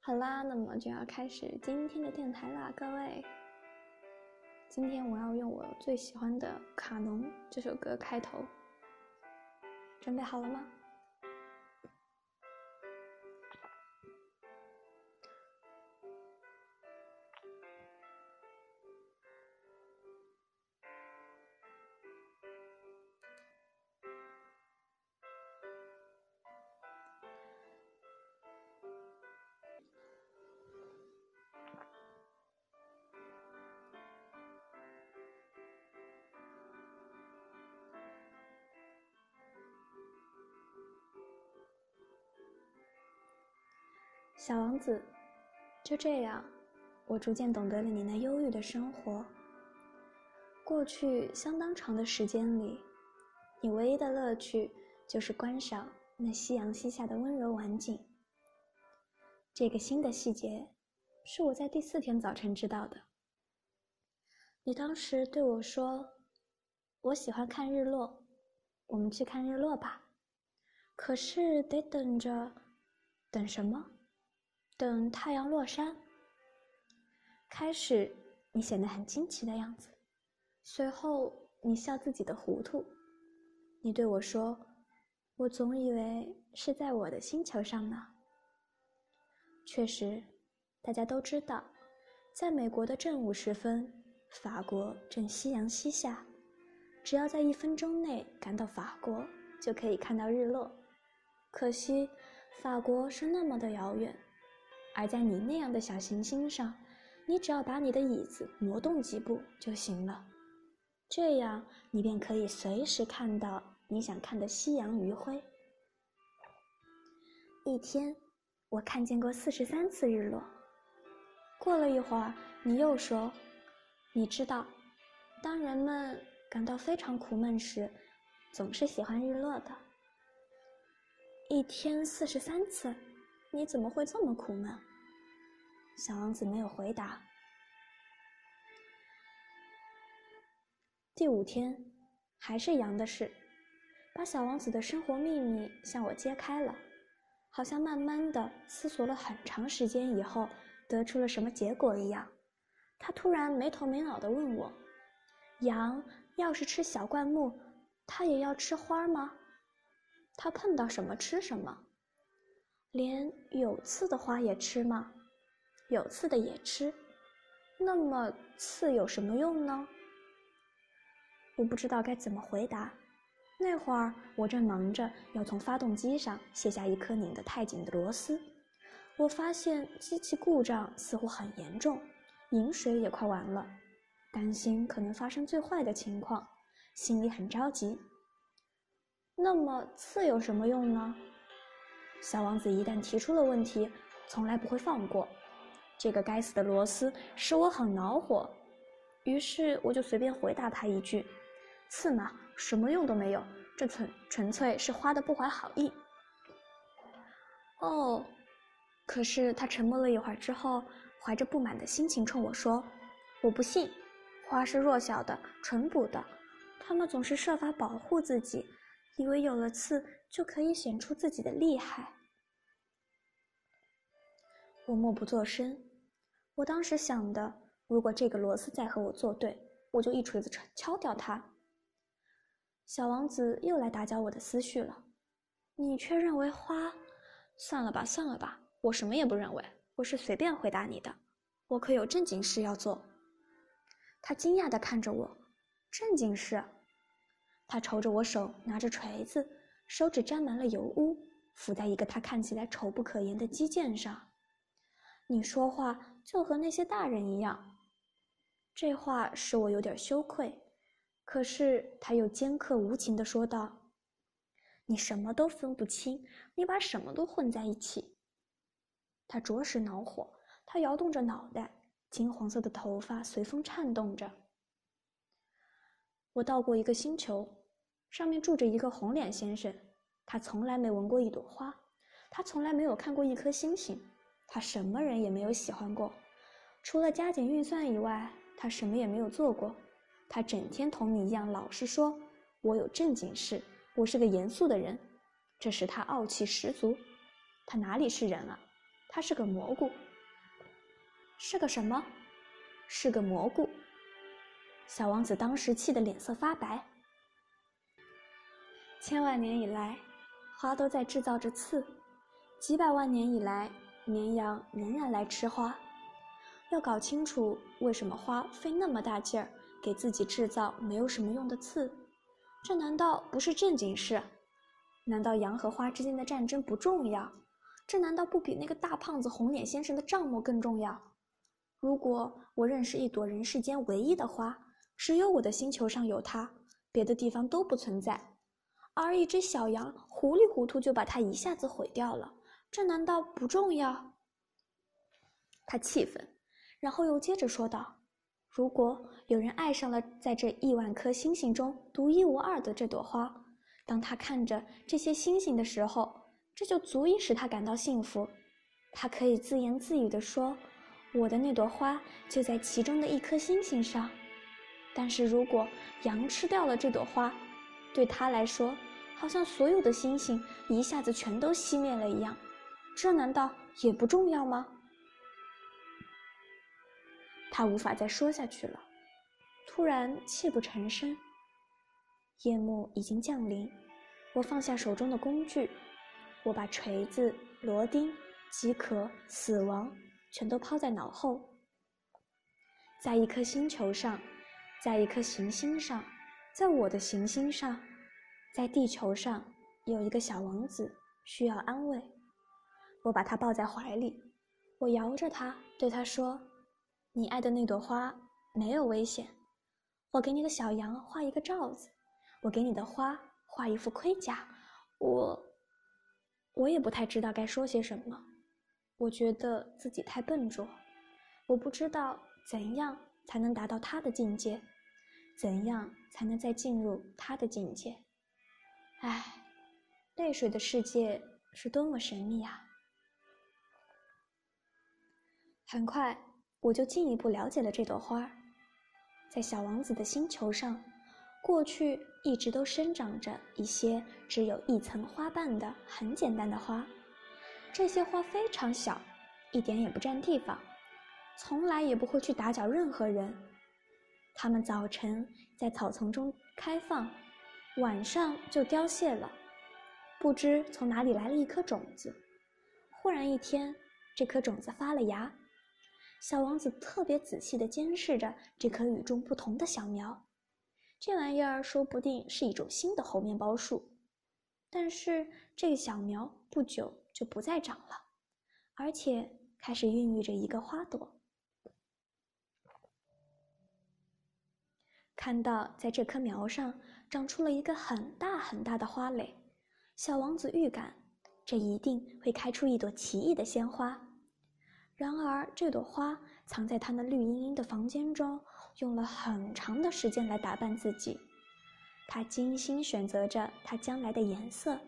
好啦，那么就要开始今天的电台啦，各位。今天我要用我最喜欢的《卡农》这首歌开头，准备好了吗？小王子，就这样，我逐渐懂得了你那忧郁的生活。过去相当长的时间里，你唯一的乐趣就是观赏那夕阳西下的温柔晚景。这个新的细节，是我在第四天早晨知道的。你当时对我说：“我喜欢看日落，我们去看日落吧。”可是得等着，等什么？等太阳落山。开始，你显得很惊奇的样子，随后你笑自己的糊涂。你对我说：“我总以为是在我的星球上呢。”确实，大家都知道，在美国的正午时分，法国正夕阳西下。只要在一分钟内赶到法国，就可以看到日落。可惜，法国是那么的遥远。而在你那样的小行星上，你只要把你的椅子挪动几步就行了，这样你便可以随时看到你想看的夕阳余晖。一天，我看见过四十三次日落。过了一会儿，你又说：“你知道，当人们感到非常苦闷时，总是喜欢日落的。”一天四十三次，你怎么会这么苦闷？小王子没有回答。第五天，还是羊的事，把小王子的生活秘密向我揭开了，好像慢慢的思索了很长时间以后，得出了什么结果一样。他突然没头没脑的问我：“羊要是吃小灌木，它也要吃花吗？它碰到什么吃什么？连有刺的花也吃吗？”有刺的也吃，那么刺有什么用呢？我不知道该怎么回答。那会儿我正忙着要从发动机上卸下一颗拧得太紧的螺丝，我发现机器故障似乎很严重，饮水也快完了，担心可能发生最坏的情况，心里很着急。那么刺有什么用呢？小王子一旦提出了问题，从来不会放过。这个该死的螺丝使我很恼火，于是我就随便回答他一句：“刺嘛，什么用都没有，这纯纯粹是花的不怀好意。”哦，可是他沉默了一会儿之后，怀着不满的心情冲我说：“我不信，花是弱小的、淳朴的，它们总是设法保护自己，以为有了刺就可以显出自己的厉害。”我默不作声。我当时想的，如果这个螺丝再和我作对，我就一锤子敲掉它。小王子又来打搅我的思绪了。你却认为花？算了吧，算了吧，我什么也不认为，我是随便回答你的。我可有正经事要做。他惊讶地看着我，正经事？他瞅着我手拿着锤子，手指沾满了油污，浮在一个他看起来丑不可言的肌腱上。你说话就和那些大人一样，这话使我有点羞愧。可是他又尖刻无情地说道：“你什么都分不清，你把什么都混在一起。”他着实恼火，他摇动着脑袋，金黄色的头发随风颤动着。我到过一个星球，上面住着一个红脸先生，他从来没闻过一朵花，他从来没有看过一颗星星。他什么人也没有喜欢过，除了加减运算以外，他什么也没有做过。他整天同你一样老实说：“我有正经事，我是个严肃的人。”这使他傲气十足。他哪里是人啊？他是个蘑菇。是个什么？是个蘑菇。小王子当时气得脸色发白。千万年以来，花都在制造着刺；几百万年以来，绵羊仍然来吃花。要搞清楚为什么花费那么大劲儿给自己制造没有什么用的刺，这难道不是正经事？难道羊和花之间的战争不重要？这难道不比那个大胖子红脸先生的账目更重要？如果我认识一朵人世间唯一的花，只有我的星球上有它，别的地方都不存在。而一只小羊糊里糊涂就把它一下子毁掉了，这难道不重要？他气愤，然后又接着说道：“如果有人爱上了在这亿万颗星星中独一无二的这朵花，当他看着这些星星的时候，这就足以使他感到幸福。他可以自言自语地说：‘我的那朵花就在其中的一颗星星上。’但是如果羊吃掉了这朵花，对他来说，好像所有的星星一下子全都熄灭了一样，这难道也不重要吗？他无法再说下去了，突然泣不成声。夜幕已经降临，我放下手中的工具，我把锤子、螺钉、饥渴、死亡全都抛在脑后。在一颗星球上，在一颗行星上，在我的行星上。在地球上有一个小王子需要安慰，我把他抱在怀里，我摇着他，对他说：“你爱的那朵花没有危险。我给你的小羊画一个罩子，我给你的花画一副盔甲。我，我也不太知道该说些什么。我觉得自己太笨拙，我不知道怎样才能达到他的境界，怎样才能再进入他的境界。”唉，泪水的世界是多么神秘啊！很快，我就进一步了解了这朵花。在小王子的星球上，过去一直都生长着一些只有一层花瓣的很简单的花。这些花非常小，一点也不占地方，从来也不会去打搅任何人。它们早晨在草丛中开放。晚上就凋谢了，不知从哪里来了一颗种子。忽然一天，这颗种子发了芽。小王子特别仔细地监视着这棵与众不同的小苗。这玩意儿说不定是一种新的猴面包树。但是这个小苗不久就不再长了，而且开始孕育着一个花朵。看到在这棵苗上。长出了一个很大很大的花蕾，小王子预感，这一定会开出一朵奇异的鲜花。然而，这朵花藏在他那绿茵茵的房间中，用了很长的时间来打扮自己。他精心选择着它将来的颜色，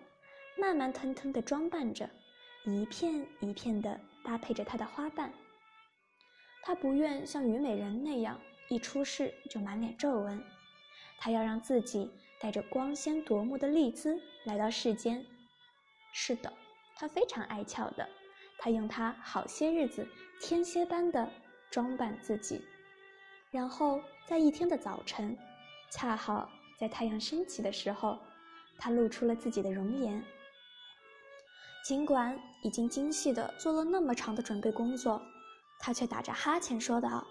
慢慢腾腾地装扮着，一片一片地搭配着它的花瓣。他不愿像虞美人那样，一出世就满脸皱纹。他要让自己带着光鲜夺目的丽姿来到世间。是的，他非常爱俏的。他用他好些日子天蝎般的装扮自己，然后在一天的早晨，恰好在太阳升起的时候，他露出了自己的容颜。尽管已经精细的做了那么长的准备工作，他却打着哈欠说道：“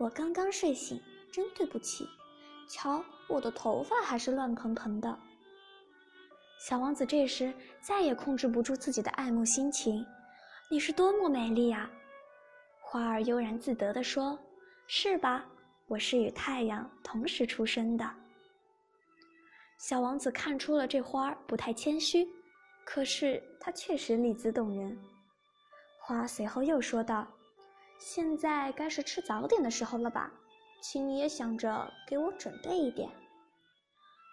我刚刚睡醒，真对不起。”瞧，我的头发还是乱蓬蓬的。小王子这时再也控制不住自己的爱慕心情。你是多么美丽啊！花儿悠然自得地说：“是吧？我是与太阳同时出生的。”小王子看出了这花儿不太谦虚，可是它确实丽姿动人。花随后又说道：“现在该是吃早点的时候了吧？”请你也想着给我准备一点。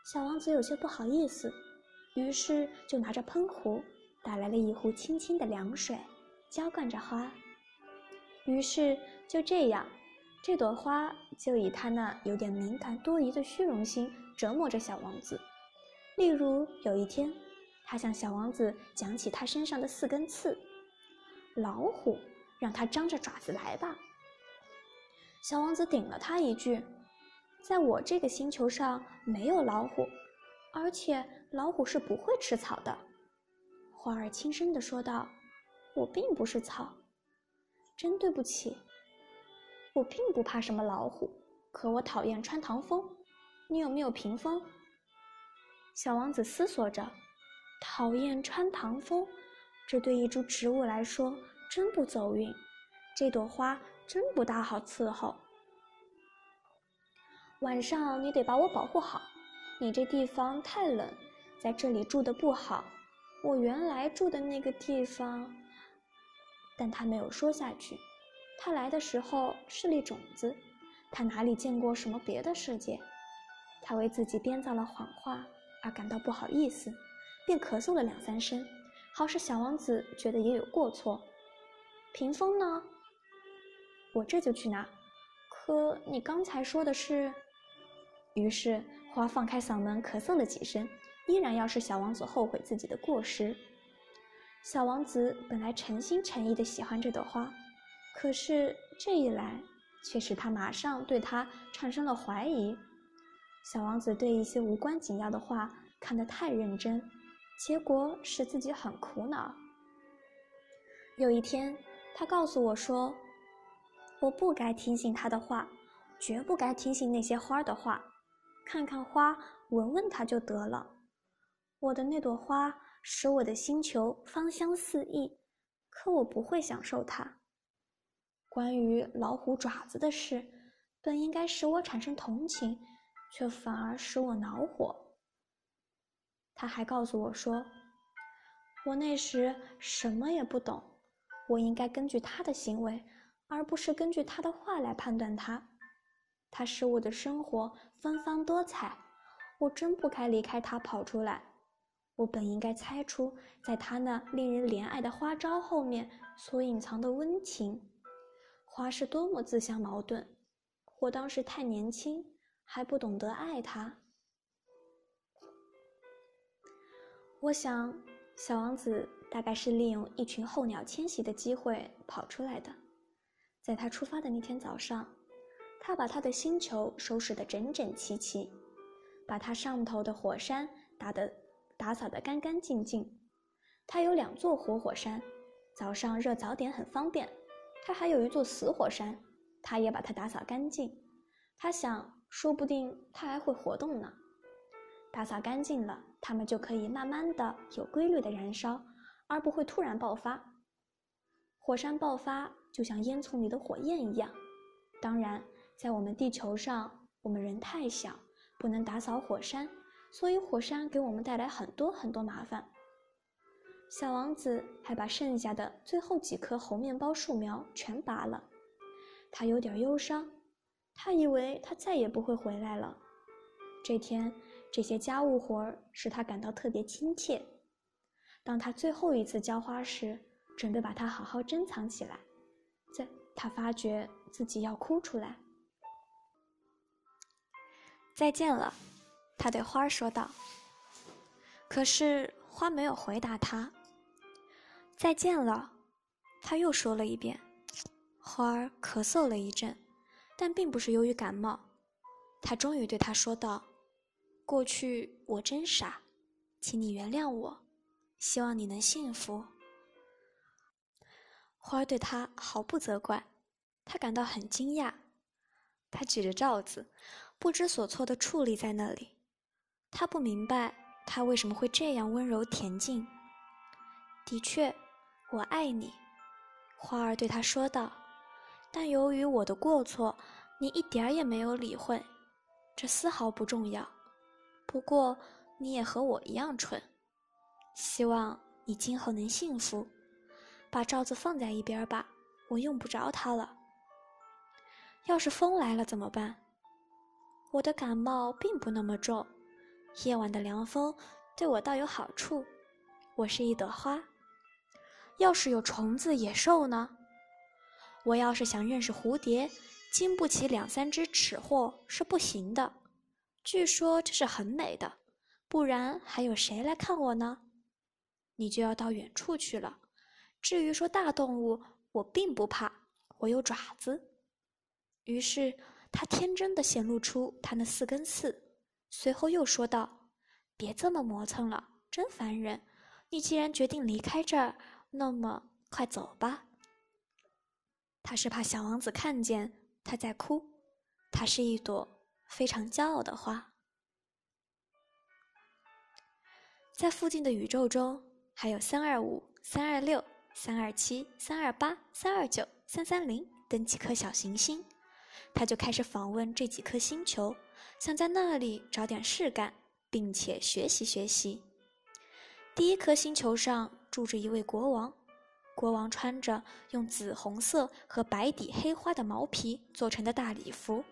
小王子有些不好意思，于是就拿着喷壶打来了一壶清清的凉水，浇灌着花。于是就这样，这朵花就以他那有点敏感多疑的虚荣心折磨着小王子。例如有一天，他向小王子讲起他身上的四根刺。老虎，让它张着爪子来吧。”小王子顶了他一句：“在我这个星球上没有老虎，而且老虎是不会吃草的。”花儿轻声地说道：“我并不是草，真对不起。我并不怕什么老虎，可我讨厌穿堂风。你有没有屏风？”小王子思索着：“讨厌穿堂风，这对一株植物来说真不走运。这朵花真不大好伺候。晚上你得把我保护好，你这地方太冷，在这里住的不好。”我原来住的那个地方，但他没有说下去。他来的时候是粒种子，他哪里见过什么别的世界？他为自己编造了谎话而感到不好意思，便咳嗽了两三声，好使小王子觉得也有过错。屏风呢？我这就去拿。可你刚才说的是……于是花放开嗓门咳嗽了几声。依然要使小王子后悔自己的过失。小王子本来诚心诚意的喜欢这朵花，可是这一来，却使他马上对它产生了怀疑。小王子对一些无关紧要的话看得太认真，结果使自己很苦恼。有一天，他告诉我说：“我不该听信他的话，绝不该听信那些花的话，看看花，闻闻它就得了。”我的那朵花使我的星球芳香四溢，可我不会享受它。关于老虎爪子的事，本应该使我产生同情，却反而使我恼火。他还告诉我说，我那时什么也不懂，我应该根据他的行为，而不是根据他的话来判断他。他使我的生活芬芳多彩，我真不该离开他跑出来。我本应该猜出，在他那令人怜爱的花招后面所隐藏的温情。花是多么自相矛盾！我当时太年轻，还不懂得爱他。我想，小王子大概是利用一群候鸟迁徙的机会跑出来的。在他出发的那天早上，他把他的星球收拾得整整齐齐，把他上头的火山打得。打扫得干干净净。他有两座活火山，早上热早点很方便。他还有一座死火山，他也把它打扫干净。他想，说不定它还会活动呢。打扫干净了，它们就可以慢慢的、有规律的燃烧，而不会突然爆发。火山爆发就像烟囱里的火焰一样。当然，在我们地球上，我们人太小，不能打扫火山。所以火山给我们带来很多很多麻烦。小王子还把剩下的最后几棵猴面包树苗全拔了，他有点忧伤，他以为他再也不会回来了。这天，这些家务活儿使他感到特别亲切。当他最后一次浇花时，准备把它好好珍藏起来，在他发觉自己要哭出来。再见了。他对花儿说道。可是花没有回答他。再见了，他又说了一遍。花儿咳嗽了一阵，但并不是由于感冒。他终于对他说道：“过去我真傻，请你原谅我，希望你能幸福。”花儿对他毫不责怪，他感到很惊讶。他举着罩子，不知所措地矗立在那里。他不明白他为什么会这样温柔恬静。的确，我爱你，花儿对他说道。但由于我的过错，你一点儿也没有理会，这丝毫不重要。不过，你也和我一样蠢。希望你今后能幸福。把罩子放在一边吧，我用不着它了。要是风来了怎么办？我的感冒并不那么重。夜晚的凉风对我倒有好处，我是一朵花。要是有虫子、野兽呢？我要是想认识蝴蝶，经不起两三只尺货是不行的。据说这是很美的，不然还有谁来看我呢？你就要到远处去了，至于说大动物，我并不怕，我有爪子。”于是他天真的显露出他那四根刺，随后又说道：“别这么磨蹭了，真烦人。你既然决定离开这儿，那么快走吧。”他是怕小王子看见他在哭，它是一朵非常骄傲的花。在附近的宇宙中，还有三二五、三二六、三二七、三二八、三二九、三三零等几颗小行星，他就开始访问这几颗星球，想在那里找点事干，并且学习学习。第一颗星球上住着一位国王。国王穿着用紫红色和白底黑花的毛皮做成的大礼服，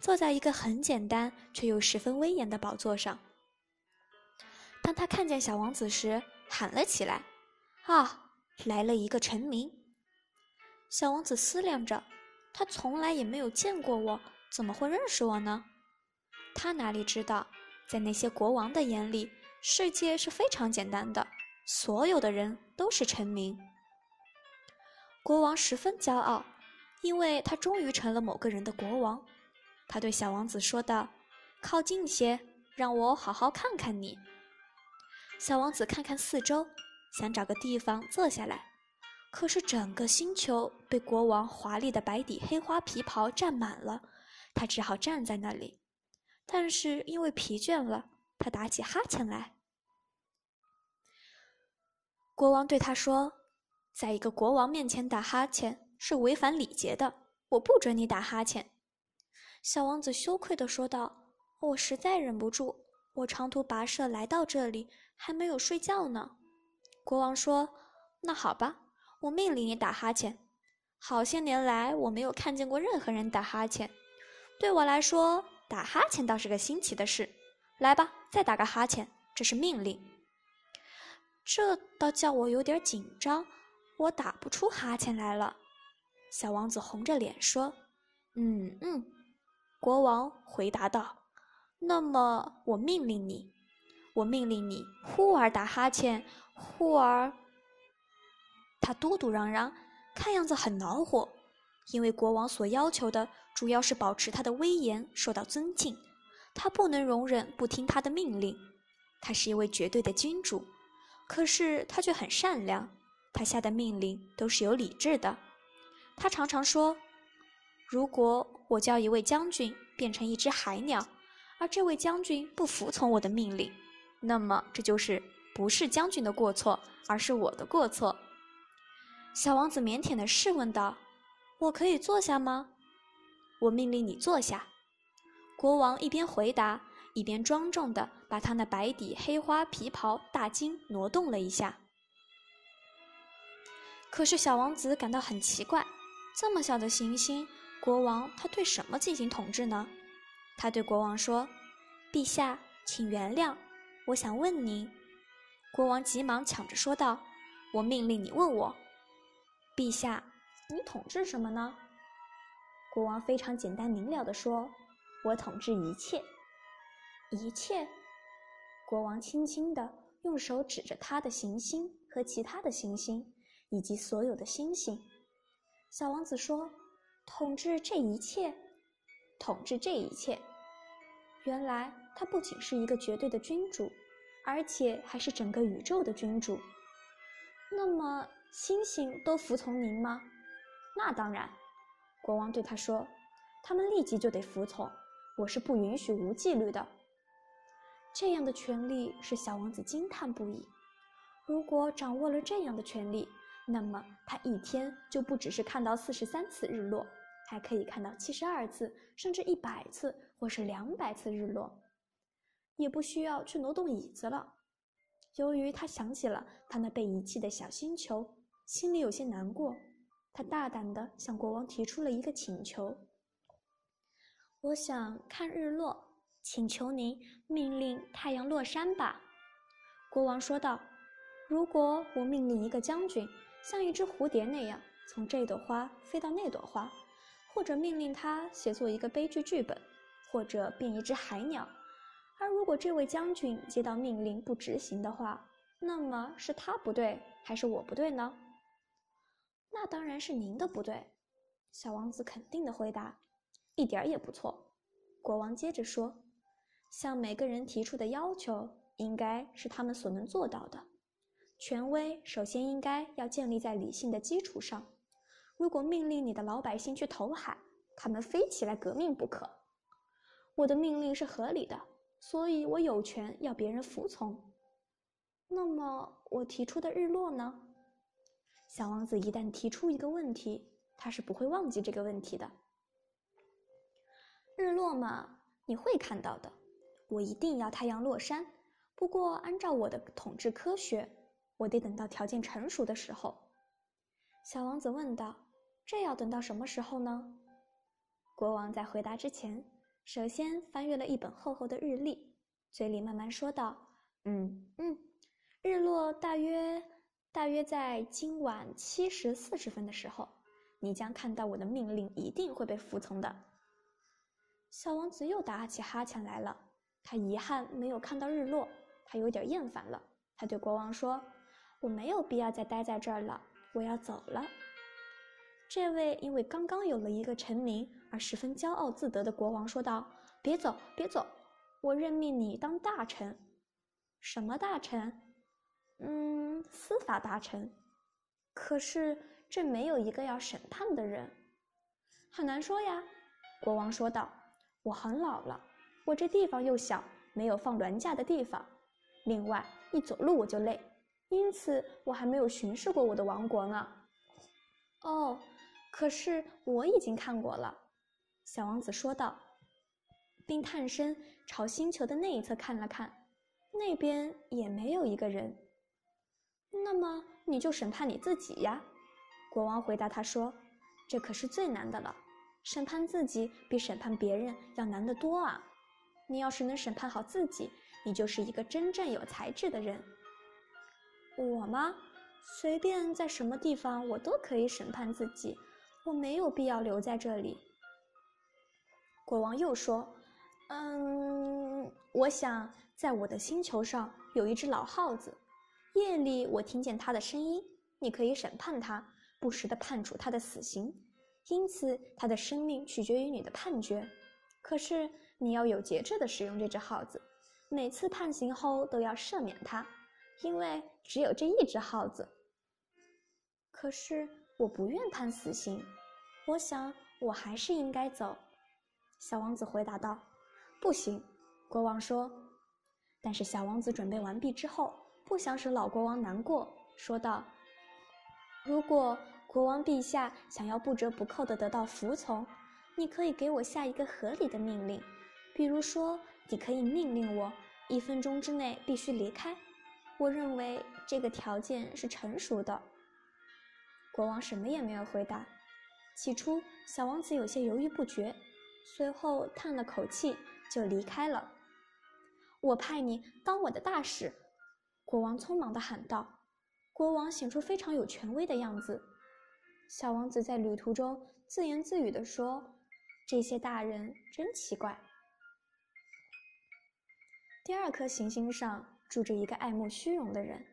坐在一个很简单却又十分威严的宝座上。当他看见小王子时，喊了起来：“啊，来了一个臣民！”小王子思量着，他从来也没有见过我，怎么会认识我呢？他哪里知道，在那些国王的眼里，世界是非常简单的，所有的人都是臣民。国王十分骄傲，因为他终于成了某个人的国王。他对小王子说道：“靠近些，让我好好看看你。”小王子看看四周，想找个地方坐下来，可是整个星球被国王华丽的白底黑花皮袍占满了，他只好站在那里。但是因为疲倦了，他打起哈欠来。国王对他说。在一个国王面前打哈欠是违反礼节的，我不准你打哈欠。”小王子羞愧地说道，“我实在忍不住，我长途跋涉来到这里，还没有睡觉呢。”国王说：“那好吧，我命令你打哈欠。好些年来，我没有看见过任何人打哈欠，对我来说，打哈欠倒是个新奇的事。来吧，再打个哈欠，这是命令。”这倒叫我有点紧张。我打不出哈欠来了，小王子红着脸说：“嗯嗯。”国王回答道：“那么我命令你，我命令你，忽而打哈欠，忽而……”他嘟嘟嚷嚷，看样子很恼火，因为国王所要求的主要是保持他的威严受到尊敬，他不能容忍不听他的命令。他是一位绝对的君主，可是他却很善良。他下的命令都是有理智的。他常常说：“如果我叫一位将军变成一只海鸟，而这位将军不服从我的命令，那么这就是不是将军的过错，而是我的过错。”小王子腼腆地试问道：“我可以坐下吗？”“我命令你坐下。”国王一边回答，一边庄重地把他那白底黑花皮袍大襟挪动了一下。可是小王子感到很奇怪，这么小的行星，国王他对什么进行统治呢？他对国王说：“陛下，请原谅，我想问您。”国王急忙抢着说道：“我命令你问我，陛下，你统治什么呢？”国王非常简单明了地说：“我统治一切，一切。”国王轻轻地用手指着他的行星和其他的行星。以及所有的星星，小王子说：“统治这一切，统治这一切。原来他不仅是一个绝对的君主，而且还是整个宇宙的君主。那么，星星都服从您吗？那当然。”国王对他说：“他们立即就得服从。我是不允许无纪律的。”这样的权利使小王子惊叹不已。如果掌握了这样的权利，那么他一天就不只是看到四十三次日落，还可以看到七十二次，甚至一百次，或是两百次日落，也不需要去挪动椅子了。由于他想起了他那被遗弃的小星球，心里有些难过。他大胆地向国王提出了一个请求：“我想看日落，请求您命令太阳落山吧。”国王说道：“如果我命令一个将军。”像一只蝴蝶那样从这朵花飞到那朵花，或者命令他写作一个悲剧剧本，或者变一只海鸟。而如果这位将军接到命令不执行的话，那么是他不对还是我不对呢？那当然是您的不对。”小王子肯定的回答：“一点儿也不错。”国王接着说：“向每个人提出的要求，应该是他们所能做到的。权威首先应该要建立在理性的基础上。如果命令你的老百姓去投海，他们非起来革命不可。我的命令是合理的，所以我有权要别人服从。那么，我提出的日落呢？”小王子一旦提出一个问题，他是不会忘记这个问题的。日落嘛，你会看到的。我一定要太阳落山。不过，按照我的统治科学，我得等到条件成熟的时候。小王子问道：“这要等到什么时候呢？”国王在回答之前，首先翻阅了一本厚厚的日历，嘴里慢慢说道：“嗯嗯，日落大约大约在今晚七时四十分的时候，你将看到我的命令一定会被服从的。”小王子又打起哈欠来了。他遗憾没有看到日落，他有点厌烦了。他对国王说：“我没有必要再待在这儿了，我要走了。”这位因为刚刚有了一个臣民而十分骄傲自得的国王说道：“别走，别走！我任命你当大臣。什么大臣？嗯，司法大臣。可是这没有一个要审判的人，很难说呀。”国王说道。我很老了，我这地方又小，没有放銮驾的地方。另外，一走路我就累，因此我还没有巡视过我的王国呢。哦，可是我已经看过了，小王子说道，并探身朝星球的那一侧看了看，那边也没有一个人。那么你就审判你自己呀，国王回答他说：“这可是最难的了。”审判自己比审判别人要难得多啊！你要是能审判好自己，你就是一个真正有才智的人。我吗？随便在什么地方，我都可以审判自己，我没有必要留在这里。国王又说：“嗯，我想在我的星球上有一只老耗子，夜里我听见它的声音，你可以审判它，不时地判处它的死刑。”因此，它的生命取决于你的判决。可是，你要有节制地使用这只耗子，每次判刑后都要赦免它，因为只有这一只耗子。可是，我不愿判死刑，我想我还是应该走。”小王子回答道。“不行。”国王说。但是，小王子准备完毕之后，不想使老国王难过，说道：“如果……”国王陛下想要不折不扣地得到服从，你可以给我下一个合理的命令，比如说，你可以命令我一分钟之内必须离开。我认为这个条件是成熟的。国王什么也没有回答。起初，小王子有些犹豫不决，随后叹了口气就离开了。我派你当我的大使，国王匆忙地喊道。国王显出非常有权威的样子。小王子在旅途中自言自语地说：“这些大人真奇怪。”第二颗行星上住着一个爱慕虚荣的人。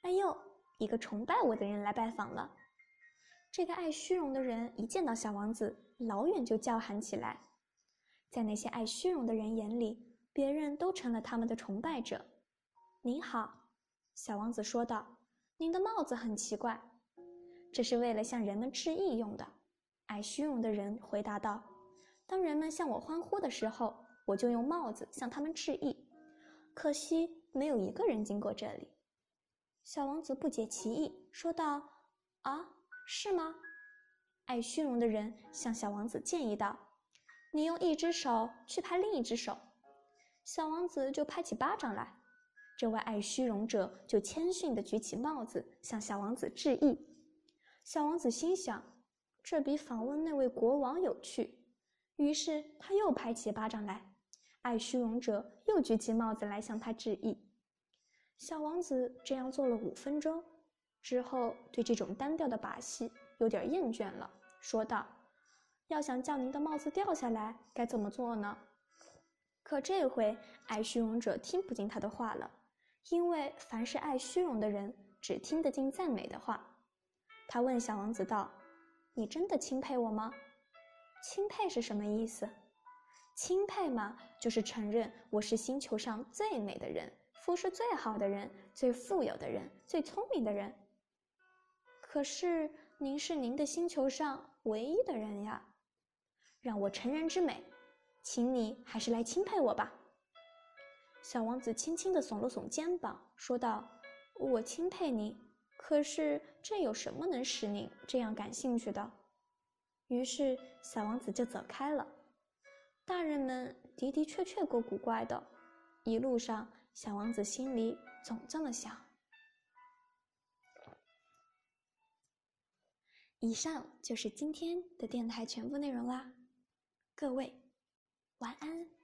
哎呦，一个崇拜我的人来拜访了。这个爱虚荣的人一见到小王子，老远就叫喊起来。在那些爱虚荣的人眼里，别人都成了他们的崇拜者。您好，小王子说道：“您的帽子很奇怪。”这是为了向人们致意用的，爱虚荣的人回答道：“当人们向我欢呼的时候，我就用帽子向他们致意。可惜没有一个人经过这里。”小王子不解其意，说道：“啊，是吗？”爱虚荣的人向小王子建议道：“你用一只手去拍另一只手。”小王子就拍起巴掌来。这位爱虚荣者就谦逊地举起帽子向小王子致意。小王子心想，这比访问那位国王有趣。于是他又拍起巴掌来，爱虚荣者又举起帽子来向他致意。小王子这样做了五分钟之后，对这种单调的把戏有点厌倦了，说道：“要想叫您的帽子掉下来，该怎么做呢？”可这回爱虚荣者听不进他的话了，因为凡是爱虚荣的人，只听得进赞美的话。他问小王子道：“你真的钦佩我吗？钦佩是什么意思？钦佩嘛，就是承认我是星球上最美的人，肤色最好的人，最富有的人，最聪明的人。可是您是您的星球上唯一的人呀。让我成人之美，请你还是来钦佩我吧。”小王子轻轻地耸了耸肩膀，说道：“我钦佩你，可是这有什么能使您这样感兴趣的？”于是小王子就走开了。大人们的的确确够古怪的，一路上小王子心里总这么想。以上就是今天的电台全部内容啦，各位晚安。